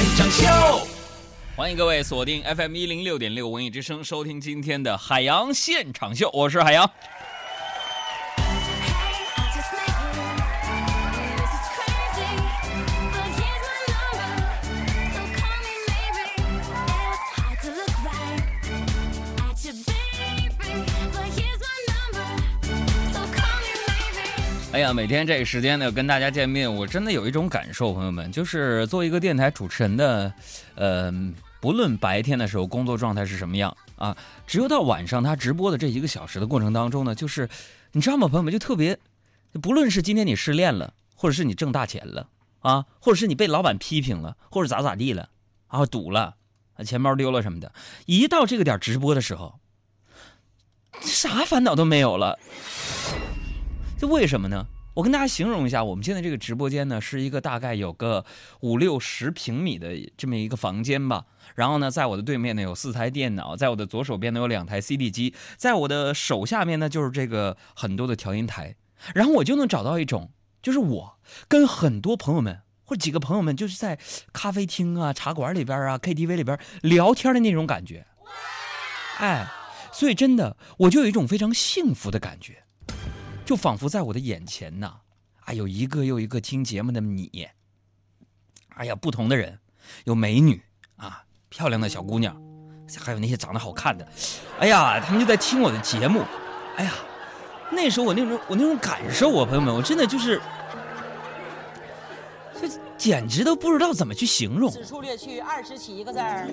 现场秀。欢迎各位锁定 FM 一零六点六文艺之声，收听今天的海洋现场秀，我是海洋。呀，每天这个时间呢，跟大家见面，我真的有一种感受，朋友们，就是做一个电台主持人的，呃，不论白天的时候工作状态是什么样啊，只有到晚上他直播的这一个小时的过程当中呢，就是你知道吗，朋友们，就特别，不论是今天你失恋了，或者是你挣大钱了啊，或者是你被老板批评了，或者咋咋地了啊，赌了，钱包丢了什么的，一到这个点直播的时候，啥烦恼都没有了。这为什么呢？我跟大家形容一下，我们现在这个直播间呢，是一个大概有个五六十平米的这么一个房间吧。然后呢，在我的对面呢有四台电脑，在我的左手边呢有两台 CD 机，在我的手下面呢就是这个很多的调音台。然后我就能找到一种，就是我跟很多朋友们或者几个朋友们，就是在咖啡厅啊、茶馆里边啊、KTV 里边聊天的那种感觉。哎，所以真的，我就有一种非常幸福的感觉。就仿佛在我的眼前呢，啊，有一个又一个听节目的你，哎呀，不同的人，有美女啊，漂亮的小姑娘，还有那些长得好看的，哎呀，他们就在听我的节目，哎呀，那时候我那种我那种感受啊，朋友们，我真的就是。这简直都不知道怎么去形容。此处略去二十七个字儿。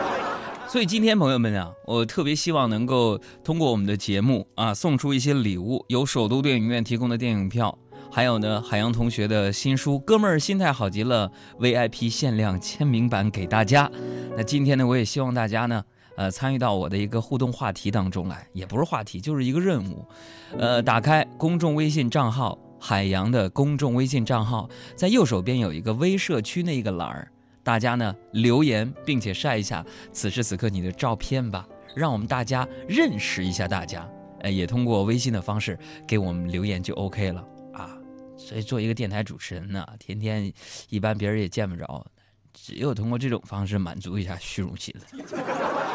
所以今天朋友们啊，我特别希望能够通过我们的节目啊，送出一些礼物，有首都电影院提供的电影票，还有呢海洋同学的新书《哥们儿心态好极了》VIP 限量签名版给大家。那今天呢，我也希望大家呢，呃，参与到我的一个互动话题当中来，也不是话题，就是一个任务，呃，打开公众微信账号。海洋的公众微信账号在右手边有一个微社区那一个栏儿，大家呢留言并且晒一下此时此刻你的照片吧，让我们大家认识一下大家。呃，也通过微信的方式给我们留言就 OK 了啊。所以做一个电台主持人呢，天天一般别人也见不着，只有通过这种方式满足一下虚荣心了。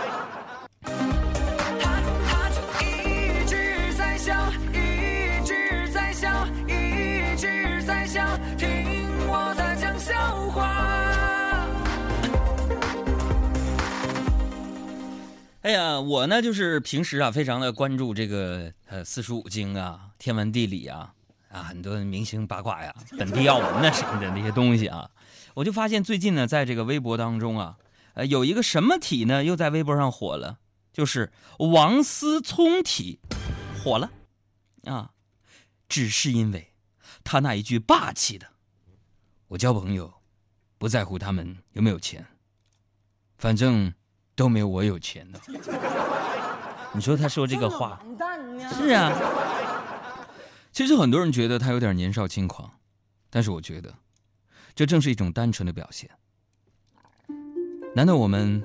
哎呀，我呢就是平时啊，非常的关注这个呃四书五经啊、天文地理啊啊，很多明星八卦呀、本地要闻呐什么的那些东西啊，我就发现最近呢，在这个微博当中啊，呃，有一个什么体呢，又在微博上火了，就是王思聪体火了啊，只是因为他那一句霸气的“我交朋友不在乎他们有没有钱，反正”。都没有我有钱呢。你说他说这个话，是啊。其实很多人觉得他有点年少轻狂，但是我觉得，这正是一种单纯的表现。难道我们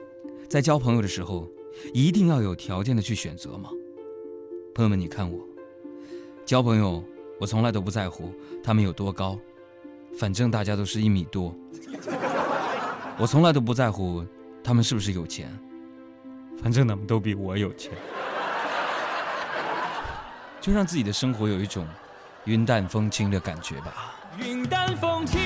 在交朋友的时候，一定要有条件的去选择吗？朋友们，你看我交朋友，我从来都不在乎他们有多高，反正大家都是一米多。我从来都不在乎。他们是不是有钱？反正他们都比我有钱，就让自己的生活有一种云淡风轻的感觉吧。云淡风轻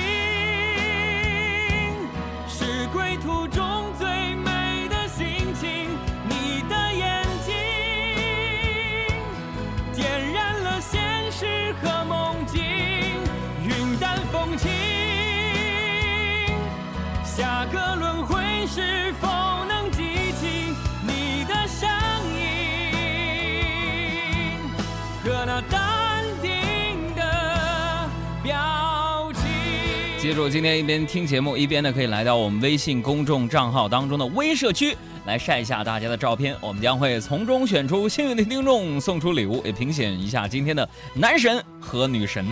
是否能记起你的声音和那淡定的表情？记住，今天一边听节目，一边呢可以来到我们微信公众账号当中的微社区来晒一下大家的照片，我们将会从中选出幸运的听众，送出礼物，也评选一下今天的男神和女神。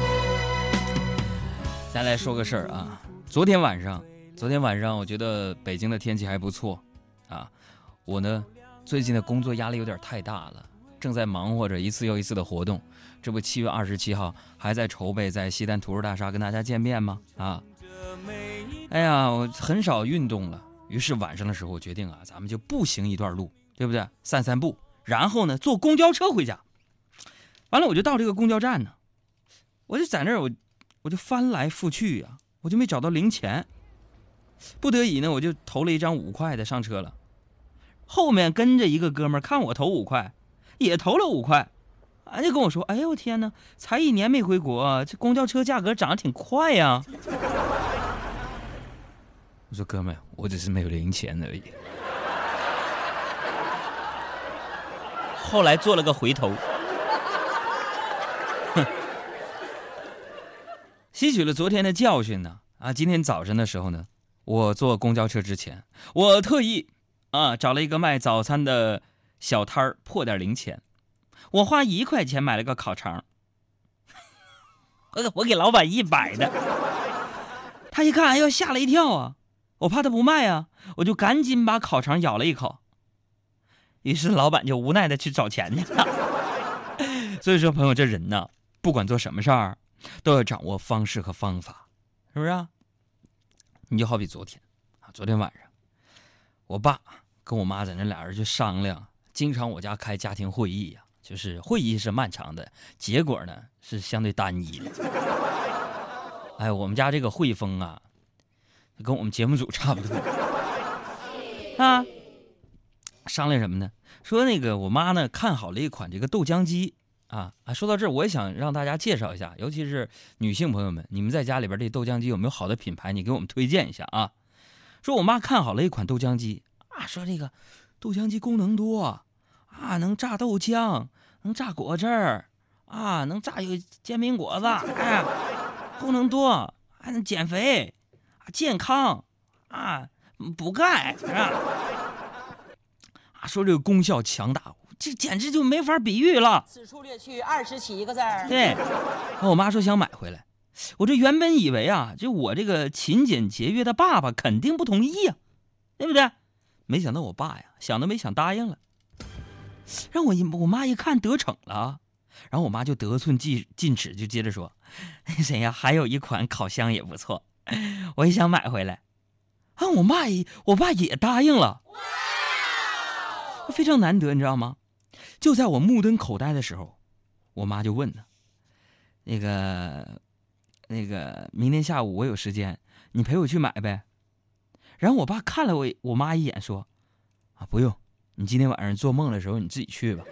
再来说个事儿啊，昨天晚上。昨天晚上我觉得北京的天气还不错，啊，我呢最近的工作压力有点太大了，正在忙活着一次又一次的活动，这不七月二十七号还在筹备在西单图书大厦跟大家见面吗？啊，哎呀，我很少运动了。于是晚上的时候，我决定啊，咱们就步行一段路，对不对？散散步，然后呢，坐公交车回家。完了，我就到这个公交站呢，我就在那儿，我我就翻来覆去呀，我就没找到零钱。不得已呢，我就投了一张五块的上车了。后面跟着一个哥们儿，看我投五块，也投了五块，啊，就跟我说：“哎呦我天哪，才一年没回国，这公交车价格涨得挺快呀。”我说：“哥们，我只是没有零钱而已。”后来做了个回头，吸取了昨天的教训呢。啊，今天早晨的时候呢，我坐公交车之前，我特意啊找了一个卖早餐的小摊儿破点零钱，我花一块钱买了个烤肠，我 我给老板一百的，他一看，哎呦，吓了一跳啊！我怕他不卖啊，我就赶紧把烤肠咬了一口。于是老板就无奈的去找钱去了。所以说，朋友，这人呢，不管做什么事儿，都要掌握方式和方法，是不是啊？你就好比昨天啊，昨天晚上，我爸跟我妈在那俩人就商量。经常我家开家庭会议呀，就是会议是漫长的，结果呢是相对单一的。哎，我们家这个汇丰啊。跟我们节目组差不多啊，商量什么呢？说那个我妈呢看好了一款这个豆浆机啊啊！说到这儿，我也想让大家介绍一下，尤其是女性朋友们，你们在家里边这豆浆机有没有好的品牌？你给我们推荐一下啊！说我妈看好了一款豆浆机啊，说这个豆浆机功能多啊，能榨豆浆，能榨果汁儿啊，能榨有煎饼果子，哎，功能多，还能减肥。健康，啊，补钙啊，啊，说这个功效强大，这简直就没法比喻了。此处略去二十七个字儿。对，我妈说想买回来，我这原本以为啊，就我这个勤俭节约的爸爸肯定不同意呀，对不对？没想到我爸呀，想都没想答应了，让我一我妈一看得逞了，然后我妈就得寸进进尺，就接着说，那 谁呀，还有一款烤箱也不错。我也想买回来，啊！我妈也，我爸也答应了，非常难得，你知道吗？就在我目瞪口呆的时候，我妈就问呢：“那个，那个，明天下午我有时间，你陪我去买呗？”然后我爸看了我我妈一眼，说：“啊，不用，你今天晚上做梦的时候你自己去吧。”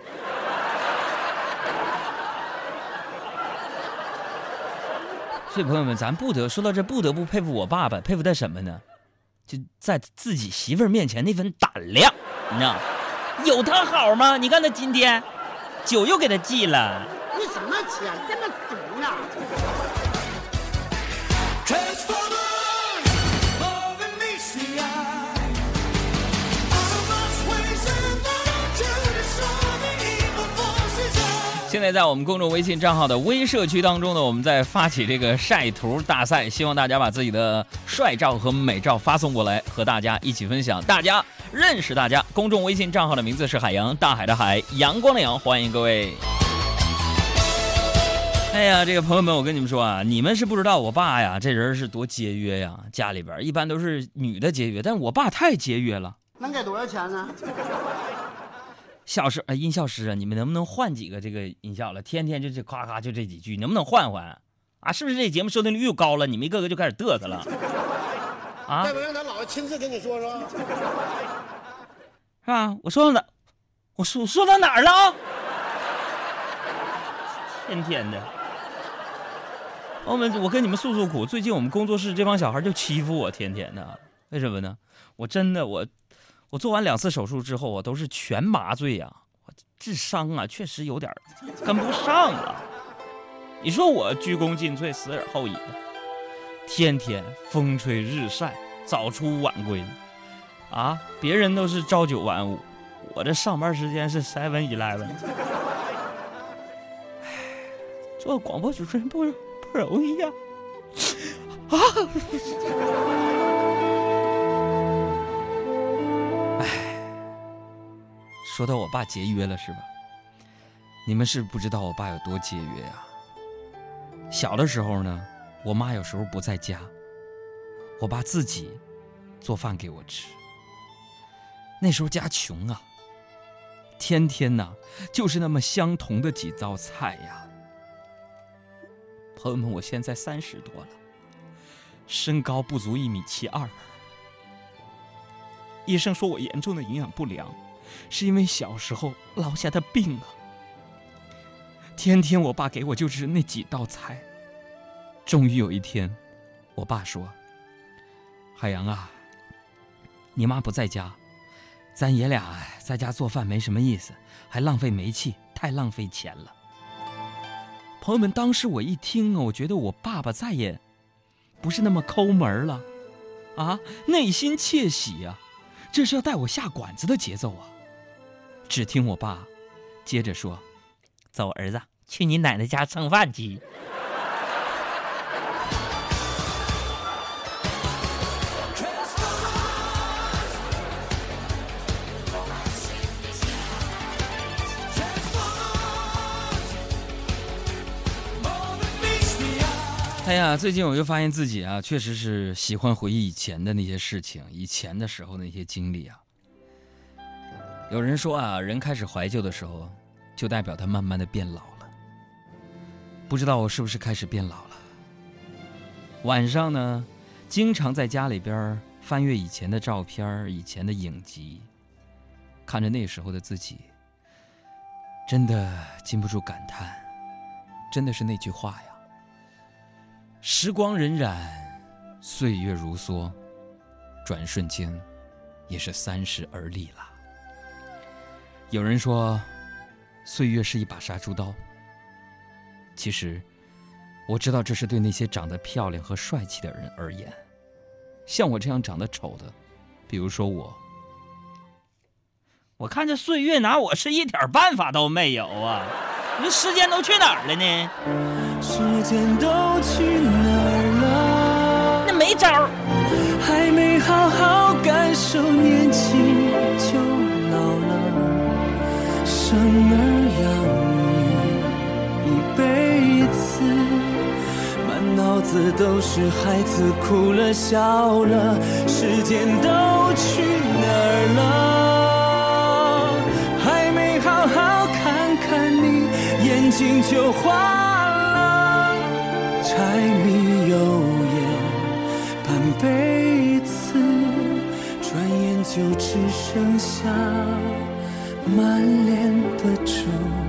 所以朋友们，咱不得说到这，不得不佩服我爸爸，佩服他什么呢？就在自己媳妇儿面前那份胆量，你知道有他好吗？你看他今天酒又给他寄了。你什么钱这么足呢？现在在我们公众微信账号的微社区当中呢，我们在发起这个晒图大赛，希望大家把自己的帅照和美照发送过来，和大家一起分享。大家认识大家，公众微信账号的名字是海洋大海的海，阳光的阳，欢迎各位。哎呀，这个朋友们，我跟你们说啊，你们是不知道我爸呀，这人是多节约呀，家里边一般都是女的节约，但我爸太节约了。能给多少钱呢？小时呃，音效师啊，你们能不能换几个这个音效了？天天就这夸夸就这几句，能不能换换？啊，是不是这节目收听率又高了？你们一个个就开始嘚瑟了？啊？要不让咱姥爷亲自跟你说说，是吧？我说到哪？我说说到哪儿了？天天的，我们我跟你们诉诉苦。最近我们工作室这帮小孩就欺负我，天天的。为什么呢？我真的我。我做完两次手术之后，我都是全麻醉呀，我智商啊确实有点跟不上了。你说我鞠躬尽瘁，死而后已，天天风吹日晒，早出晚归，啊，别人都是朝九晚五，我这上班时间是 seven eleven。做广播主持人不不容易呀，啊。哎说到我爸节约了是吧？你们是不知道我爸有多节约呀。小的时候呢，我妈有时候不在家，我爸自己做饭给我吃。那时候家穷啊，天天呐就是那么相同的几道菜呀。朋友们，我现在三十多了，身高不足一米七二。医生说我严重的营养不良，是因为小时候落下的病啊。天天我爸给我就是那几道菜。终于有一天，我爸说：“海洋啊，你妈不在家，咱爷俩在家做饭没什么意思，还浪费煤气，太浪费钱了。”朋友们，当时我一听啊，我觉得我爸爸再也不是那么抠门了，啊，内心窃喜呀，这是要带我下馆子的节奏啊！只听我爸接着说：“走，儿子，去你奶奶家蹭饭去。”呀，最近我就发现自己啊，确实是喜欢回忆以前的那些事情，以前的时候那些经历啊。有人说啊，人开始怀旧的时候，就代表他慢慢的变老了。不知道我是不是开始变老了？晚上呢，经常在家里边翻阅以前的照片、以前的影集，看着那时候的自己，真的禁不住感叹，真的是那句话呀。时光荏苒，岁月如梭，转瞬间，也是三十而立了。有人说，岁月是一把杀猪刀。其实，我知道这是对那些长得漂亮和帅气的人而言。像我这样长得丑的，比如说我，我看这岁月拿我是一点办法都没有啊！你时间都去哪儿了呢？时间都去哪儿了？那没招儿，还没好好感受年轻就老了。生儿养女一辈子，满脑子都是孩子哭了笑了。时间都去哪儿了？还没好好看看你，眼睛就花。柴米油盐半辈子，转眼就只剩下满脸的皱。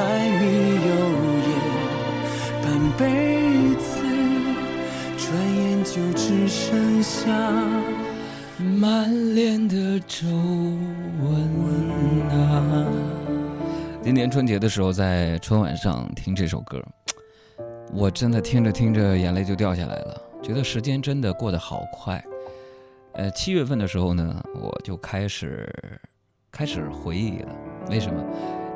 柴米油盐半辈子，转眼就只剩下满脸的皱纹啊！今年春节的时候，在春晚上听这首歌，我真的听着听着眼泪就掉下来了，觉得时间真的过得好快。呃，七月份的时候呢，我就开始开始回忆了，为什么？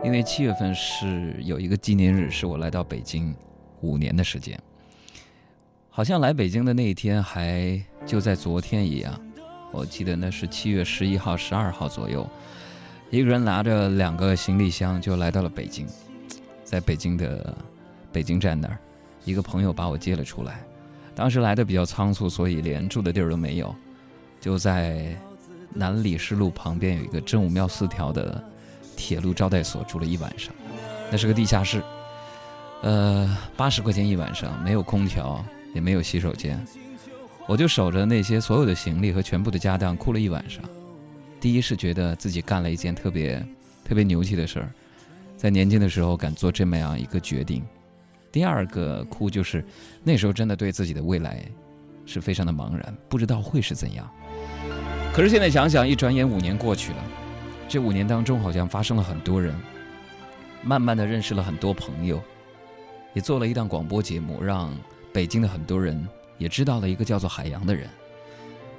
因为七月份是有一个纪念日，是我来到北京五年的时间。好像来北京的那一天还就在昨天一样。我记得那是七月十一号、十二号左右，一个人拿着两个行李箱就来到了北京。在北京的北京站那儿，一个朋友把我接了出来，当时来的比较仓促，所以连住的地儿都没有，就在南礼士路旁边有一个真武庙四条的铁路招待所住了一晚上。那是个地下室，呃，八十块钱一晚上，没有空调，也没有洗手间。我就守着那些所有的行李和全部的家当哭了一晚上。第一是觉得自己干了一件特别特别牛气的事儿，在年轻的时候敢做这么样一个决定。第二个哭就是那时候真的对自己的未来是非常的茫然，不知道会是怎样。可是现在想想，一转眼五年过去了，这五年当中好像发生了很多人，慢慢的认识了很多朋友，也做了一档广播节目，让北京的很多人。也知道了一个叫做海洋的人，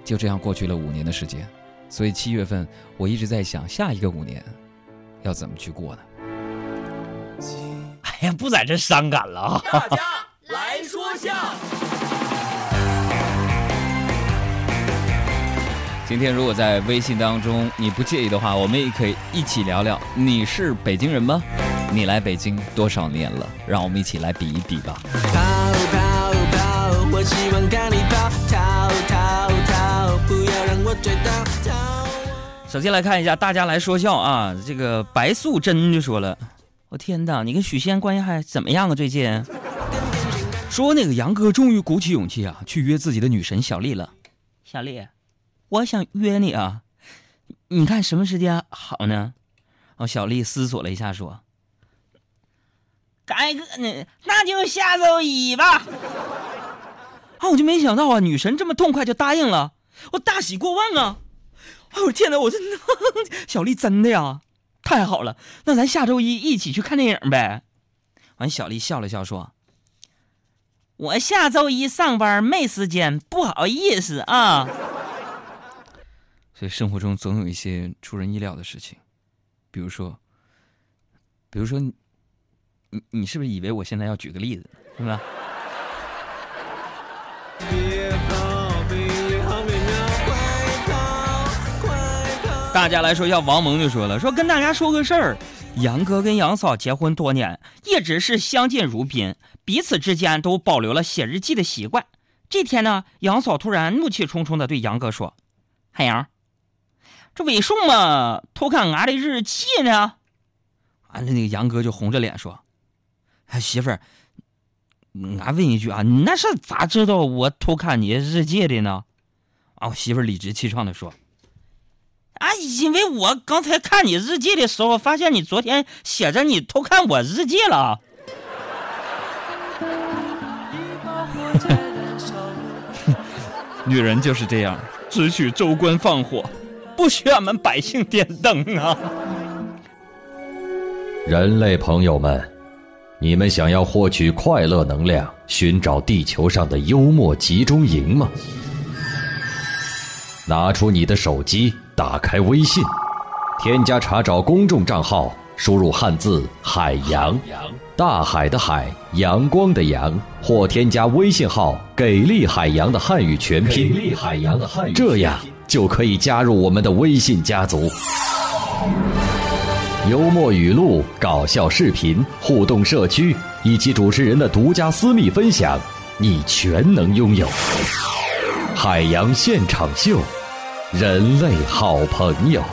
就这样过去了五年的时间，所以七月份我一直在想下一个五年要怎么去过呢？哎呀，不在这伤感了啊！大家 来说笑。今天如果在微信当中你不介意的话，我们也可以一起聊聊。你是北京人吗？你来北京多少年了？让我们一起来比一比吧。我希望看你逃逃逃逃，不要让我追到。首先来看一下，大家来说笑啊！这个白素贞就说了：“我天哪，你跟许仙关系还怎么样啊？最近说那个杨哥终于鼓起勇气啊，去约自己的女神小丽了。小丽，我想约你啊，你看什么时间好呢？”哦，小丽思索了一下说：“改个呢，那就下周一吧。”啊！我就没想到啊，女神这么痛快就答应了，我大喜过望啊！哎呦天哪，我真的，小丽真的呀，太好了！那咱下周一一起去看电影呗。完，小丽笑了笑说：“我下周一上班没时间，不好意思啊。”所以生活中总有一些出人意料的事情，比如说，比如说你，你是不是以为我现在要举个例子，是吧？大家来说，一下王蒙就说了，说跟大家说个事儿，杨哥跟杨嫂结婚多年，一直是相敬如宾，彼此之间都保留了写日记的习惯。这天呢，杨嫂突然怒气冲冲的对杨哥说：“海洋，这为什么偷看俺的日记呢？”啊，那个杨哥就红着脸说：“哎，媳妇儿。”俺问一句啊，你那是咋知道我偷看你日记的呢？啊，我媳妇儿理直气壮的说：“啊，因为我刚才看你日记的时候，发现你昨天写着你偷看我日记了。”女人就是这样，只许州官放火，不许俺们百姓点灯啊！人类朋友们。你们想要获取快乐能量，寻找地球上的幽默集中营吗？拿出你的手机，打开微信，添加查找公众账号，输入汉字“海洋”，大海的海，阳光的阳，或添加微信号“给力海洋”的汉语全拼，品力海洋”的汉语这样就可以加入我们的微信家族。幽默语录、搞笑视频、互动社区，以及主持人的独家私密分享，你全能拥有。海洋现场秀，人类好朋友。